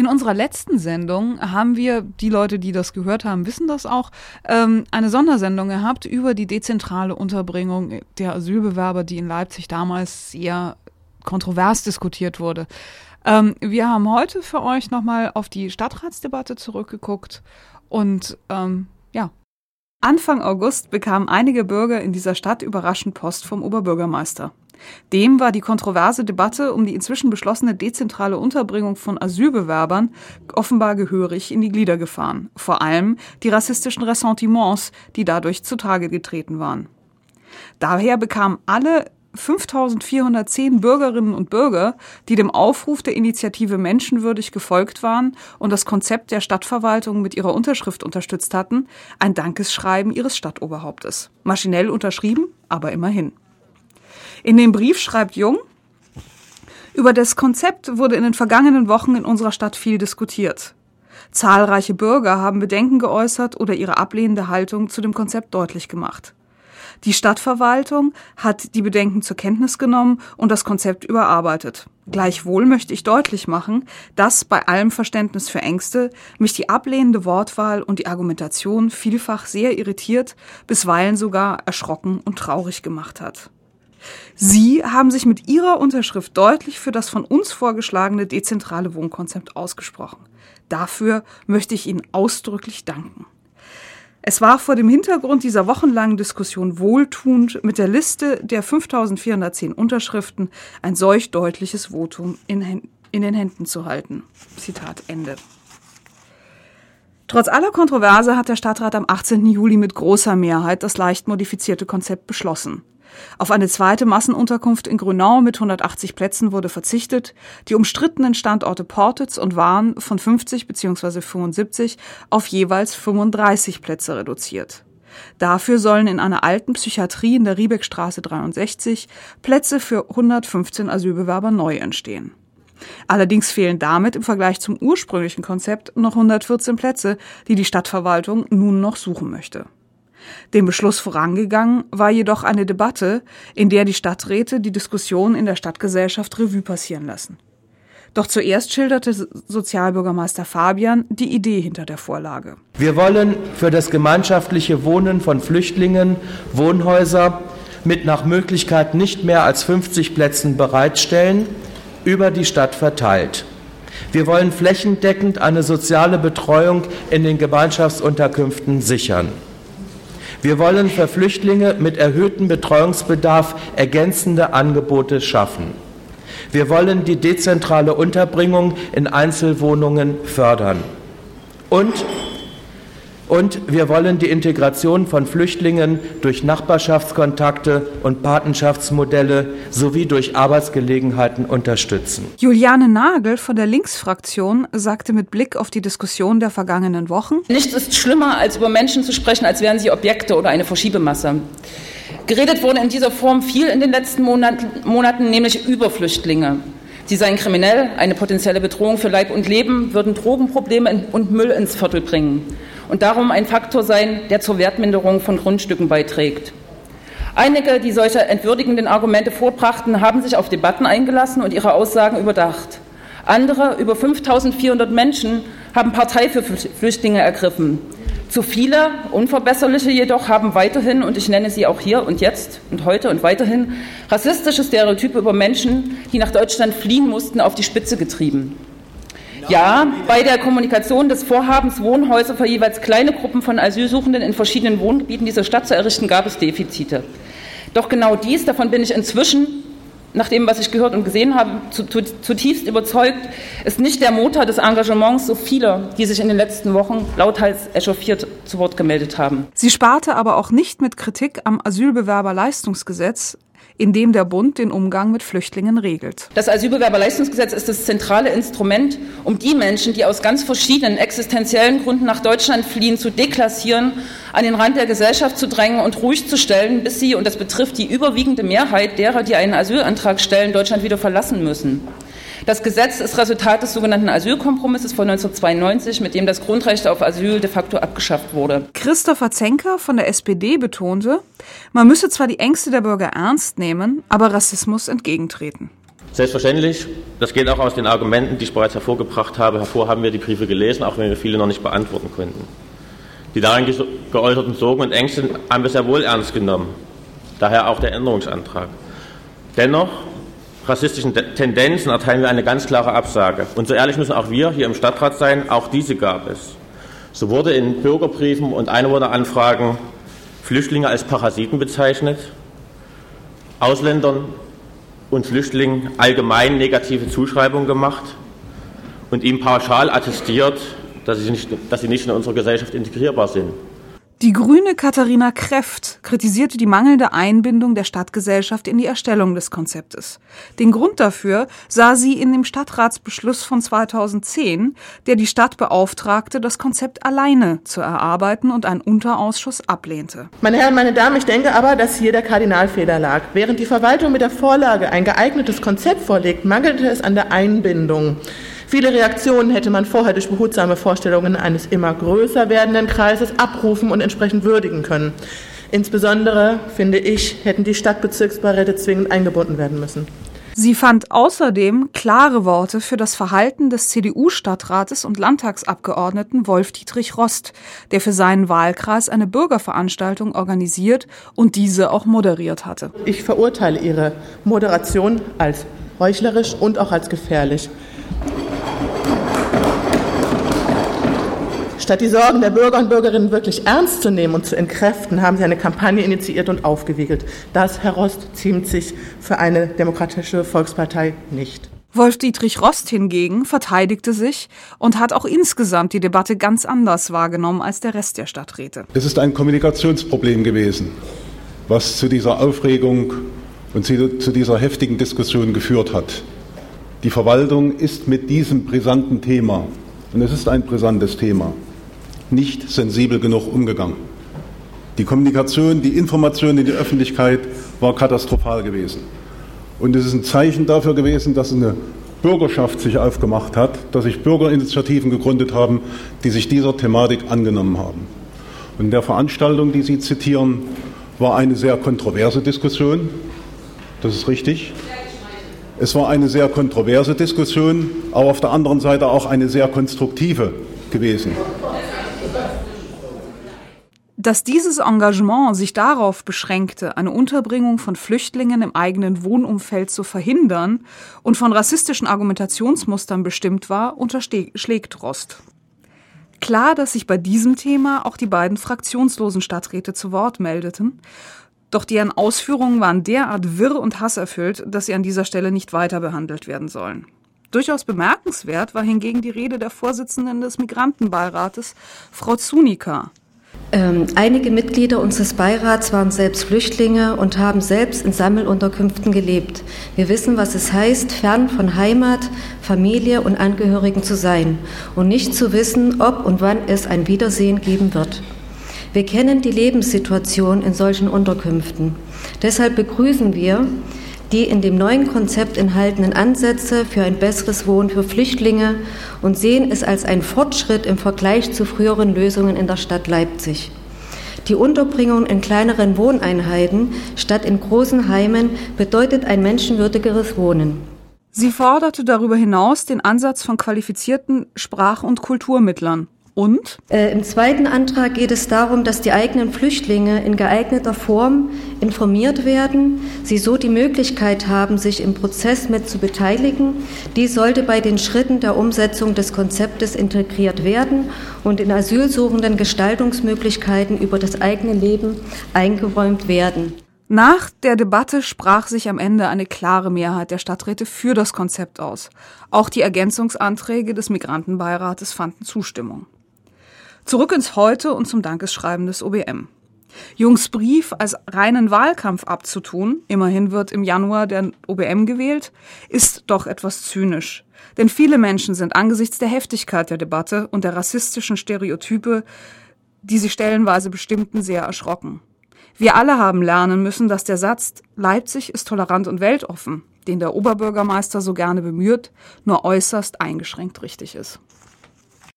In unserer letzten Sendung haben wir, die Leute, die das gehört haben, wissen das auch, ähm, eine Sondersendung gehabt über die dezentrale Unterbringung der Asylbewerber, die in Leipzig damals sehr kontrovers diskutiert wurde. Ähm, wir haben heute für euch nochmal auf die Stadtratsdebatte zurückgeguckt und ähm, ja. Anfang August bekamen einige Bürger in dieser Stadt überraschend Post vom Oberbürgermeister. Dem war die kontroverse Debatte um die inzwischen beschlossene dezentrale Unterbringung von Asylbewerbern offenbar gehörig in die Glieder gefahren. Vor allem die rassistischen Ressentiments, die dadurch zutage getreten waren. Daher bekamen alle 5410 Bürgerinnen und Bürger, die dem Aufruf der Initiative Menschenwürdig gefolgt waren und das Konzept der Stadtverwaltung mit ihrer Unterschrift unterstützt hatten, ein Dankesschreiben ihres Stadtoberhauptes. Maschinell unterschrieben, aber immerhin. In dem Brief schreibt Jung, über das Konzept wurde in den vergangenen Wochen in unserer Stadt viel diskutiert. Zahlreiche Bürger haben Bedenken geäußert oder ihre ablehnende Haltung zu dem Konzept deutlich gemacht. Die Stadtverwaltung hat die Bedenken zur Kenntnis genommen und das Konzept überarbeitet. Gleichwohl möchte ich deutlich machen, dass bei allem Verständnis für Ängste mich die ablehnende Wortwahl und die Argumentation vielfach sehr irritiert, bisweilen sogar erschrocken und traurig gemacht hat. Sie haben sich mit Ihrer Unterschrift deutlich für das von uns vorgeschlagene dezentrale Wohnkonzept ausgesprochen. Dafür möchte ich Ihnen ausdrücklich danken. Es war vor dem Hintergrund dieser wochenlangen Diskussion wohltuend, mit der Liste der 5410 Unterschriften ein solch deutliches Votum in, in den Händen zu halten. Zitat Ende. Trotz aller Kontroverse hat der Stadtrat am 18. Juli mit großer Mehrheit das leicht modifizierte Konzept beschlossen. Auf eine zweite Massenunterkunft in Grünau mit 180 Plätzen wurde verzichtet. Die umstrittenen Standorte Portitz und Wahn von 50 bzw. 75 auf jeweils 35 Plätze reduziert. Dafür sollen in einer alten Psychiatrie in der Riebeckstraße 63 Plätze für 115 Asylbewerber neu entstehen. Allerdings fehlen damit im Vergleich zum ursprünglichen Konzept noch 114 Plätze, die die Stadtverwaltung nun noch suchen möchte. Dem Beschluss vorangegangen war jedoch eine Debatte, in der die Stadträte die Diskussion in der Stadtgesellschaft Revue passieren lassen. Doch zuerst schilderte Sozialbürgermeister Fabian die Idee hinter der Vorlage. Wir wollen für das gemeinschaftliche Wohnen von Flüchtlingen Wohnhäuser mit nach Möglichkeit nicht mehr als 50 Plätzen bereitstellen, über die Stadt verteilt. Wir wollen flächendeckend eine soziale Betreuung in den Gemeinschaftsunterkünften sichern. Wir wollen für Flüchtlinge mit erhöhtem Betreuungsbedarf ergänzende Angebote schaffen. Wir wollen die dezentrale Unterbringung in Einzelwohnungen fördern. Und und wir wollen die Integration von Flüchtlingen durch Nachbarschaftskontakte und Patenschaftsmodelle sowie durch Arbeitsgelegenheiten unterstützen. Juliane Nagel von der Linksfraktion sagte mit Blick auf die Diskussion der vergangenen Wochen, Nichts ist schlimmer, als über Menschen zu sprechen, als wären sie Objekte oder eine Verschiebemasse. Geredet wurde in dieser Form viel in den letzten Monaten, nämlich über Flüchtlinge. Sie seien kriminell, eine potenzielle Bedrohung für Leib und Leben, würden Drogenprobleme und Müll ins Viertel bringen und darum ein Faktor sein, der zur Wertminderung von Grundstücken beiträgt. Einige, die solche entwürdigenden Argumente vorbrachten, haben sich auf Debatten eingelassen und ihre Aussagen überdacht. Andere, über 5400 Menschen, haben Partei für Flüchtlinge ergriffen. Zu viele, unverbesserliche jedoch, haben weiterhin, und ich nenne sie auch hier und jetzt und heute und weiterhin, rassistische Stereotype über Menschen, die nach Deutschland fliehen mussten, auf die Spitze getrieben. Ja, bei der Kommunikation des Vorhabens, Wohnhäuser für jeweils kleine Gruppen von Asylsuchenden in verschiedenen Wohngebieten dieser Stadt zu errichten, gab es Defizite. Doch genau dies, davon bin ich inzwischen, nach dem, was ich gehört und gesehen habe, zutiefst überzeugt, ist nicht der Motor des Engagements so vieler, die sich in den letzten Wochen lauthals echauffiert zu Wort gemeldet haben. Sie sparte aber auch nicht mit Kritik am Asylbewerberleistungsgesetz, in dem der Bund den Umgang mit Flüchtlingen regelt. Das Asylbewerberleistungsgesetz ist das zentrale Instrument, um die Menschen, die aus ganz verschiedenen existenziellen Gründen nach Deutschland fliehen, zu deklassieren, an den Rand der Gesellschaft zu drängen und ruhig zu stellen, bis sie, und das betrifft die überwiegende Mehrheit derer, die einen Asylantrag stellen, Deutschland wieder verlassen müssen. Das Gesetz ist Resultat des sogenannten Asylkompromisses von 1992, mit dem das Grundrecht auf Asyl de facto abgeschafft wurde. Christopher Zenker von der SPD betonte, man müsse zwar die Ängste der Bürger ernst nehmen, aber Rassismus entgegentreten. Selbstverständlich, das geht auch aus den Argumenten, die ich bereits hervorgebracht habe, hervor haben wir die Briefe gelesen, auch wenn wir viele noch nicht beantworten konnten. Die darin geäußerten Sorgen und Ängste haben wir sehr wohl ernst genommen. Daher auch der Änderungsantrag. Dennoch, rassistischen Tendenzen erteilen wir eine ganz klare Absage. Und so ehrlich müssen auch wir hier im Stadtrat sein, auch diese gab es. So wurde in Bürgerbriefen und Einwohneranfragen Flüchtlinge als Parasiten bezeichnet, Ausländern und Flüchtlingen allgemein negative Zuschreibungen gemacht und ihm pauschal attestiert, dass sie, nicht, dass sie nicht in unserer Gesellschaft integrierbar sind. Die grüne Katharina Kreft kritisierte die mangelnde Einbindung der Stadtgesellschaft in die Erstellung des Konzeptes. Den Grund dafür sah sie in dem Stadtratsbeschluss von 2010, der die Stadt beauftragte, das Konzept alleine zu erarbeiten und einen Unterausschuss ablehnte. Meine Herren, meine Damen, ich denke aber, dass hier der Kardinalfehler lag. Während die Verwaltung mit der Vorlage ein geeignetes Konzept vorlegt, mangelte es an der Einbindung. Viele Reaktionen hätte man vorher durch behutsame Vorstellungen eines immer größer werdenden Kreises abrufen und entsprechend würdigen können. Insbesondere, finde ich, hätten die Stadtbezirksbeiräte zwingend eingebunden werden müssen. Sie fand außerdem klare Worte für das Verhalten des CDU-Stadtrates und Landtagsabgeordneten Wolf-Dietrich Rost, der für seinen Wahlkreis eine Bürgerveranstaltung organisiert und diese auch moderiert hatte. Ich verurteile ihre Moderation als heuchlerisch und auch als gefährlich. Statt die Sorgen der Bürger und Bürgerinnen wirklich ernst zu nehmen und zu entkräften, haben sie eine Kampagne initiiert und aufgewiegelt. Das, Herr Rost, ziemt sich für eine demokratische Volkspartei nicht. Wolf-Dietrich Rost hingegen verteidigte sich und hat auch insgesamt die Debatte ganz anders wahrgenommen als der Rest der Stadträte. Es ist ein Kommunikationsproblem gewesen, was zu dieser Aufregung und zu dieser heftigen Diskussion geführt hat. Die Verwaltung ist mit diesem brisanten Thema, und es ist ein brisantes Thema, nicht sensibel genug umgegangen. Die Kommunikation, die Information in die Öffentlichkeit war katastrophal gewesen. Und es ist ein Zeichen dafür gewesen, dass eine Bürgerschaft sich aufgemacht hat, dass sich Bürgerinitiativen gegründet haben, die sich dieser Thematik angenommen haben. Und in der Veranstaltung, die Sie zitieren, war eine sehr kontroverse Diskussion. Das ist richtig. Es war eine sehr kontroverse Diskussion, aber auf der anderen Seite auch eine sehr konstruktive gewesen. Dass dieses Engagement sich darauf beschränkte, eine Unterbringung von Flüchtlingen im eigenen Wohnumfeld zu verhindern und von rassistischen Argumentationsmustern bestimmt war, unterschlägt Rost. Klar, dass sich bei diesem Thema auch die beiden fraktionslosen Stadträte zu Wort meldeten, doch deren Ausführungen waren derart wirr und hasserfüllt, dass sie an dieser Stelle nicht weiter behandelt werden sollen. Durchaus bemerkenswert war hingegen die Rede der Vorsitzenden des Migrantenbeirates, Frau Zunika, ähm, einige Mitglieder unseres Beirats waren selbst Flüchtlinge und haben selbst in Sammelunterkünften gelebt. Wir wissen, was es heißt, fern von Heimat, Familie und Angehörigen zu sein und nicht zu wissen, ob und wann es ein Wiedersehen geben wird. Wir kennen die Lebenssituation in solchen Unterkünften. Deshalb begrüßen wir die in dem neuen Konzept enthaltenen Ansätze für ein besseres Wohnen für Flüchtlinge und sehen es als einen Fortschritt im Vergleich zu früheren Lösungen in der Stadt Leipzig. Die Unterbringung in kleineren Wohneinheiten statt in großen Heimen bedeutet ein menschenwürdigeres Wohnen. Sie forderte darüber hinaus den Ansatz von qualifizierten Sprach- und Kulturmittlern und? Äh, Im zweiten Antrag geht es darum, dass die eigenen Flüchtlinge in geeigneter Form informiert werden, sie so die Möglichkeit haben, sich im Prozess mit zu beteiligen. Dies sollte bei den Schritten der Umsetzung des Konzeptes integriert werden und in Asylsuchenden Gestaltungsmöglichkeiten über das eigene Leben eingeräumt werden. Nach der Debatte sprach sich am Ende eine klare Mehrheit der Stadträte für das Konzept aus. Auch die Ergänzungsanträge des Migrantenbeirates fanden Zustimmung. Zurück ins Heute und zum Dankeschreiben des OBM. Jungs Brief als reinen Wahlkampf abzutun, immerhin wird im Januar der OBM gewählt, ist doch etwas zynisch. Denn viele Menschen sind angesichts der Heftigkeit der Debatte und der rassistischen Stereotype, die sie stellenweise bestimmten, sehr erschrocken. Wir alle haben lernen müssen, dass der Satz Leipzig ist tolerant und weltoffen, den der Oberbürgermeister so gerne bemüht, nur äußerst eingeschränkt richtig ist.